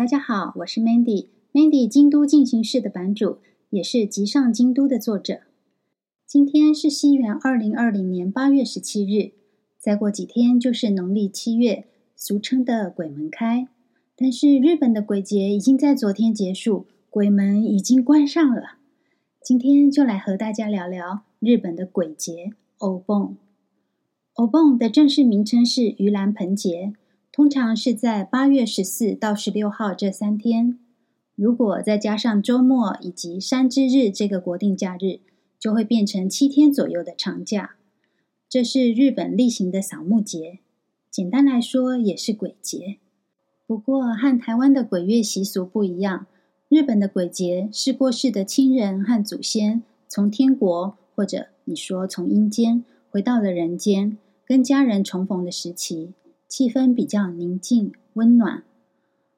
大家好，我是 Mandy，Mandy 京都进行式的版主，也是集上京都的作者。今天是西元二零二零年八月十七日，再过几天就是农历七月，俗称的鬼门开。但是日本的鬼节已经在昨天结束，鬼门已经关上了。今天就来和大家聊聊日本的鬼节——お盆。お盆的正式名称是盂兰盆节。通常是在八月十四到十六号这三天，如果再加上周末以及山之日这个国定假日，就会变成七天左右的长假。这是日本例行的扫墓节，简单来说也是鬼节。不过和台湾的鬼月习俗不一样，日本的鬼节是过世的亲人和祖先从天国或者你说从阴间回到了人间，跟家人重逢的时期。气氛比较宁静温暖，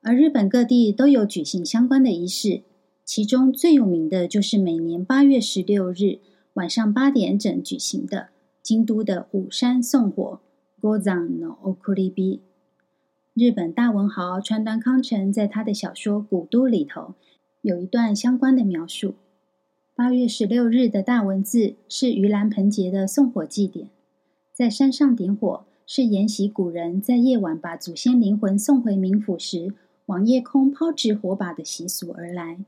而日本各地都有举行相关的仪式，其中最有名的就是每年八月十六日晚上八点整举行的京都的五山送火 Gozan no Okuribi。日本大文豪川端康成在他的小说《古都》里头有一段相关的描述：八月十六日的大文字是盂兰盆节的送火祭典，在山上点火。是沿袭古人在夜晚把祖先灵魂送回冥府时，往夜空抛掷火把的习俗而来。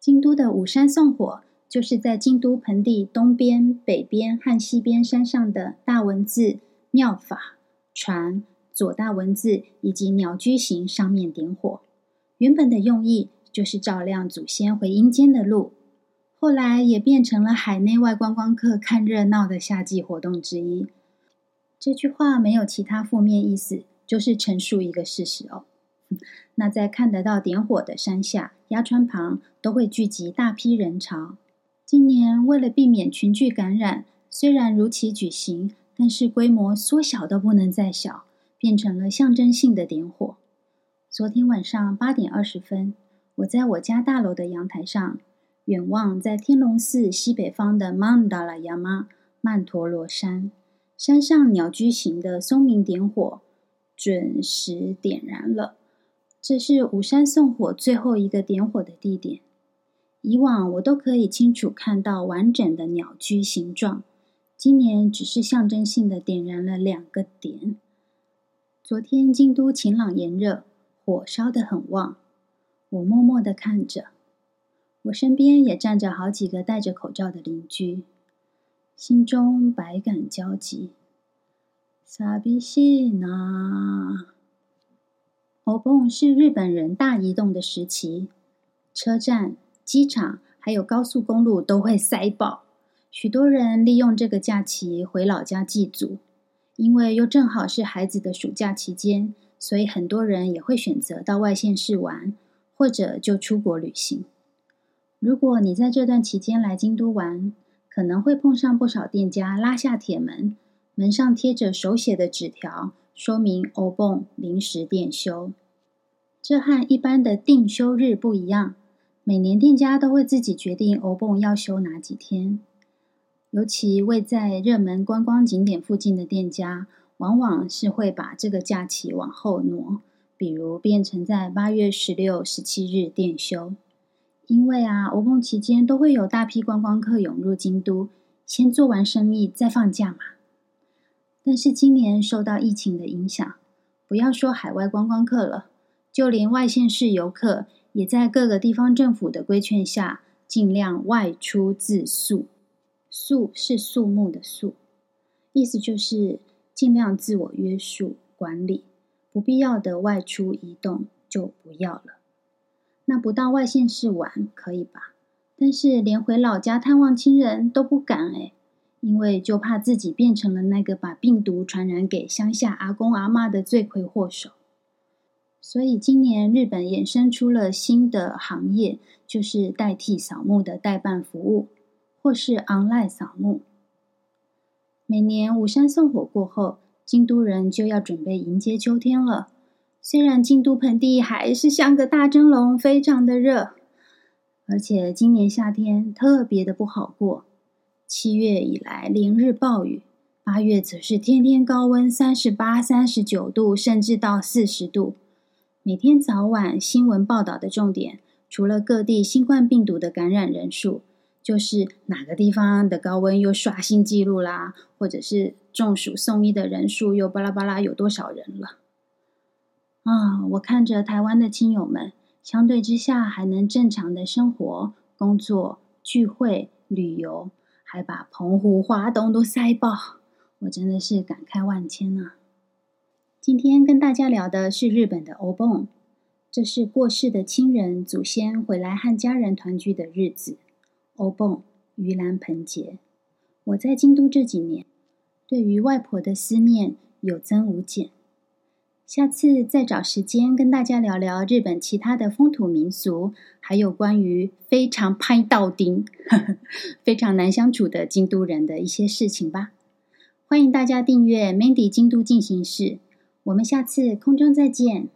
京都的五山送火，就是在京都盆地东边、北边和西边山上的大文字“妙法船”左大文字以及鸟居形上面点火。原本的用意就是照亮祖先回阴间的路，后来也变成了海内外观光客看热闹的夏季活动之一。这句话没有其他负面意思，就是陈述一个事实哦。那在看得到点火的山下、鸭川旁，都会聚集大批人潮。今年为了避免群聚感染，虽然如期举行，但是规模缩小到不能再小，变成了象征性的点火。昨天晚上八点二十分，我在我家大楼的阳台上，远望在天龙寺西北方的曼达拉亚妈曼陀罗山。山上鸟居形的松明点火准时点燃了，这是五山送火最后一个点火的地点。以往我都可以清楚看到完整的鸟居形状，今年只是象征性的点燃了两个点。昨天京都晴朗炎热，火烧得很旺，我默默地看着，我身边也站着好几个戴着口罩的邻居。心中百感交集。傻逼西那，お盆是日本人大移动的时期，车站、机场还有高速公路都会塞爆，许多人利用这个假期回老家祭祖。因为又正好是孩子的暑假期间，所以很多人也会选择到外县市玩，或者就出国旅行。如果你在这段期间来京都玩，可能会碰上不少店家拉下铁门，门上贴着手写的纸条，说明欧泵临时店休。这和一般的定休日不一样，每年店家都会自己决定欧泵要休哪几天。尤其位在热门观光景点附近的店家，往往是会把这个假期往后挪，比如变成在八月十六、十七日店休。因为啊，欧盆期间都会有大批观光客涌入京都，先做完生意再放假嘛。但是今年受到疫情的影响，不要说海外观光客了，就连外县市游客也在各个地方政府的规劝下，尽量外出自宿。宿是肃穆的肃，意思就是尽量自我约束管理，不必要的外出移动就不要了。那不到外县市玩可以吧？但是连回老家探望亲人都不敢诶，因为就怕自己变成了那个把病毒传染给乡下阿公阿嬷的罪魁祸首。所以今年日本衍生出了新的行业，就是代替扫墓的代办服务，或是 online 扫墓。每年五山送火过后，京都人就要准备迎接秋天了。虽然京都盆地还是像个大蒸笼，非常的热，而且今年夏天特别的不好过。七月以来连日暴雨，八月则是天天高温三十八、三十九度，甚至到四十度。每天早晚新闻报道的重点，除了各地新冠病毒的感染人数，就是哪个地方的高温又刷新纪录啦，或者是中暑送医的人数又巴拉巴拉有多少人了。我看着台湾的亲友们，相对之下还能正常的生活、工作、聚会、旅游，还把澎湖、花东都塞爆，我真的是感慨万千啊！今天跟大家聊的是日本的欧蹦，这是过世的亲人、祖先回来和家人团聚的日子。欧蹦，盂兰盆节。我在京都这几年，对于外婆的思念有增无减。下次再找时间跟大家聊聊日本其他的风土民俗，还有关于非常拍到丁、非常难相处的京都人的一些事情吧。欢迎大家订阅 Mandy 京都进行式。我们下次空中再见。